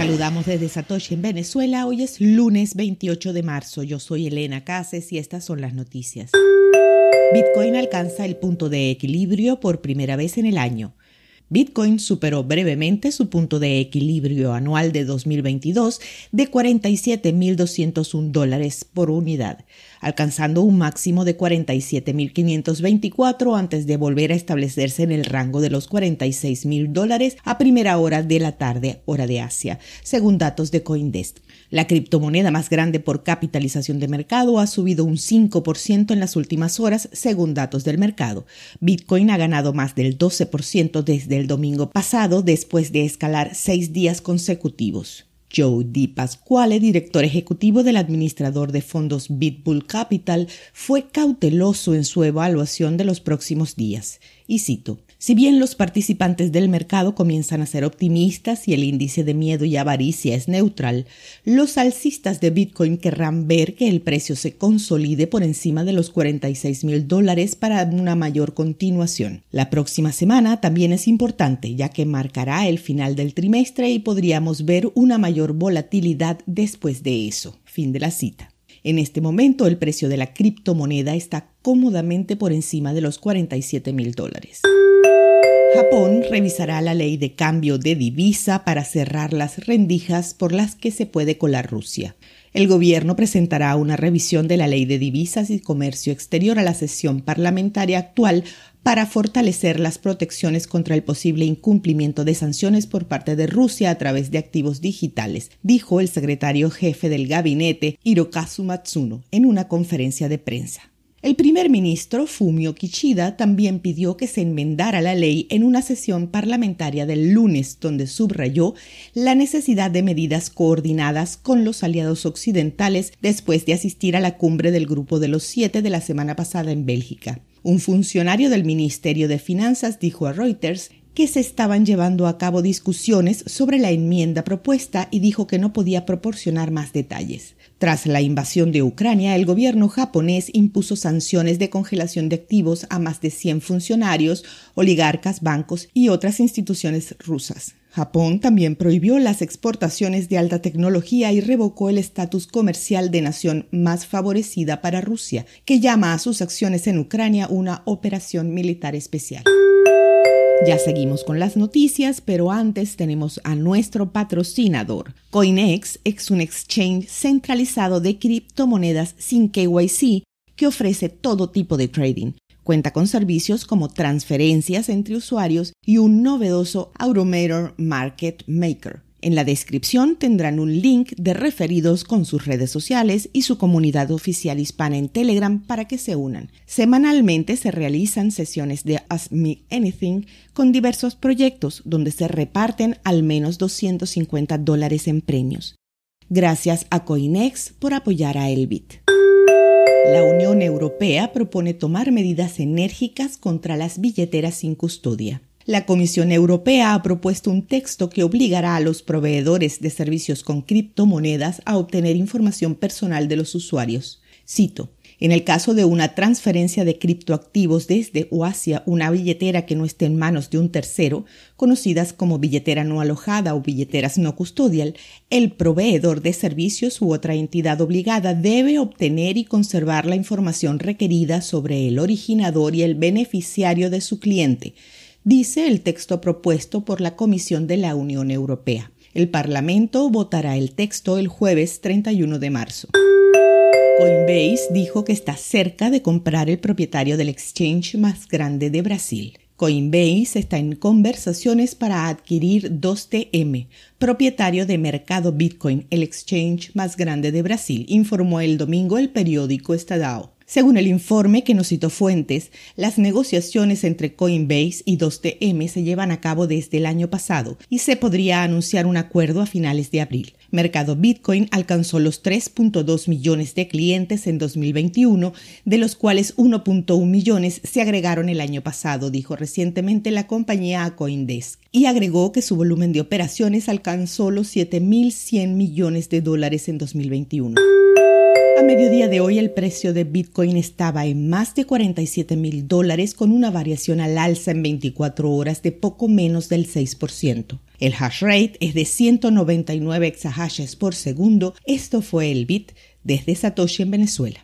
saludamos desde Satoshi en Venezuela. Hoy es lunes 28 de marzo. Yo soy Elena Cases y estas son las noticias. Bitcoin alcanza el punto de equilibrio por primera vez en el año. Bitcoin superó brevemente su punto de equilibrio anual de 2022 de 47.201 dólares por unidad, alcanzando un máximo de 47.524 antes de volver a establecerse en el rango de los 46.000 dólares a primera hora de la tarde, hora de Asia, según datos de Coindesk. La criptomoneda más grande por capitalización de mercado ha subido un 5% en las últimas horas, según datos del mercado. Bitcoin ha ganado más del 12% desde el domingo pasado, después de escalar seis días consecutivos. Joe Di Pasquale, director ejecutivo del administrador de fondos Bitbull Capital, fue cauteloso en su evaluación de los próximos días. Y cito, si bien los participantes del mercado comienzan a ser optimistas y el índice de miedo y avaricia es neutral, los alcistas de Bitcoin querrán ver que el precio se consolide por encima de los 46 mil dólares para una mayor continuación. La próxima semana también es importante, ya que marcará el final del trimestre y podríamos ver una mayor volatilidad después de eso. Fin de la cita. En este momento el precio de la criptomoneda está cómodamente por encima de los 47 mil dólares. Japón revisará la ley de cambio de divisa para cerrar las rendijas por las que se puede colar Rusia. El gobierno presentará una revisión de la ley de divisas y comercio exterior a la sesión parlamentaria actual para fortalecer las protecciones contra el posible incumplimiento de sanciones por parte de Rusia a través de activos digitales, dijo el secretario jefe del gabinete Hirokazu Matsuno en una conferencia de prensa. El primer ministro Fumio Kishida también pidió que se enmendara la ley en una sesión parlamentaria del lunes, donde subrayó la necesidad de medidas coordinadas con los aliados occidentales después de asistir a la cumbre del Grupo de los Siete de la semana pasada en Bélgica. Un funcionario del Ministerio de Finanzas dijo a Reuters que se estaban llevando a cabo discusiones sobre la enmienda propuesta y dijo que no podía proporcionar más detalles. Tras la invasión de Ucrania, el gobierno japonés impuso sanciones de congelación de activos a más de 100 funcionarios, oligarcas, bancos y otras instituciones rusas. Japón también prohibió las exportaciones de alta tecnología y revocó el estatus comercial de nación más favorecida para Rusia, que llama a sus acciones en Ucrania una operación militar especial. Ya seguimos con las noticias, pero antes tenemos a nuestro patrocinador. CoinEx es un exchange centralizado de criptomonedas sin KYC que ofrece todo tipo de trading. Cuenta con servicios como transferencias entre usuarios y un novedoso Automator Market Maker en la descripción tendrán un link de referidos con sus redes sociales y su comunidad oficial hispana en Telegram para que se unan. Semanalmente se realizan sesiones de Ask Me Anything con diversos proyectos donde se reparten al menos 250 dólares en premios. Gracias a Coinex por apoyar a Elbit. La Unión Europea propone tomar medidas enérgicas contra las billeteras sin custodia. La Comisión Europea ha propuesto un texto que obligará a los proveedores de servicios con criptomonedas a obtener información personal de los usuarios. Cito. En el caso de una transferencia de criptoactivos desde o hacia una billetera que no esté en manos de un tercero, conocidas como billetera no alojada o billeteras no custodial, el proveedor de servicios u otra entidad obligada debe obtener y conservar la información requerida sobre el originador y el beneficiario de su cliente, dice el texto propuesto por la Comisión de la Unión Europea. El Parlamento votará el texto el jueves 31 de marzo. Coinbase dijo que está cerca de comprar el propietario del exchange más grande de Brasil. Coinbase está en conversaciones para adquirir 2TM, propietario de Mercado Bitcoin, el exchange más grande de Brasil, informó el domingo el periódico Estadao. Según el informe que nos citó Fuentes, las negociaciones entre Coinbase y 2TM se llevan a cabo desde el año pasado y se podría anunciar un acuerdo a finales de abril. Mercado Bitcoin alcanzó los 3.2 millones de clientes en 2021, de los cuales 1.1 millones se agregaron el año pasado, dijo recientemente la compañía a Coindesk, y agregó que su volumen de operaciones alcanzó los 7.100 millones de dólares en 2021. A mediodía de hoy el precio de Bitcoin estaba en más de 47 mil dólares con una variación al alza en 24 horas de poco menos del 6%. El hash rate es de 199 exahashes por segundo. Esto fue el bit desde Satoshi en Venezuela.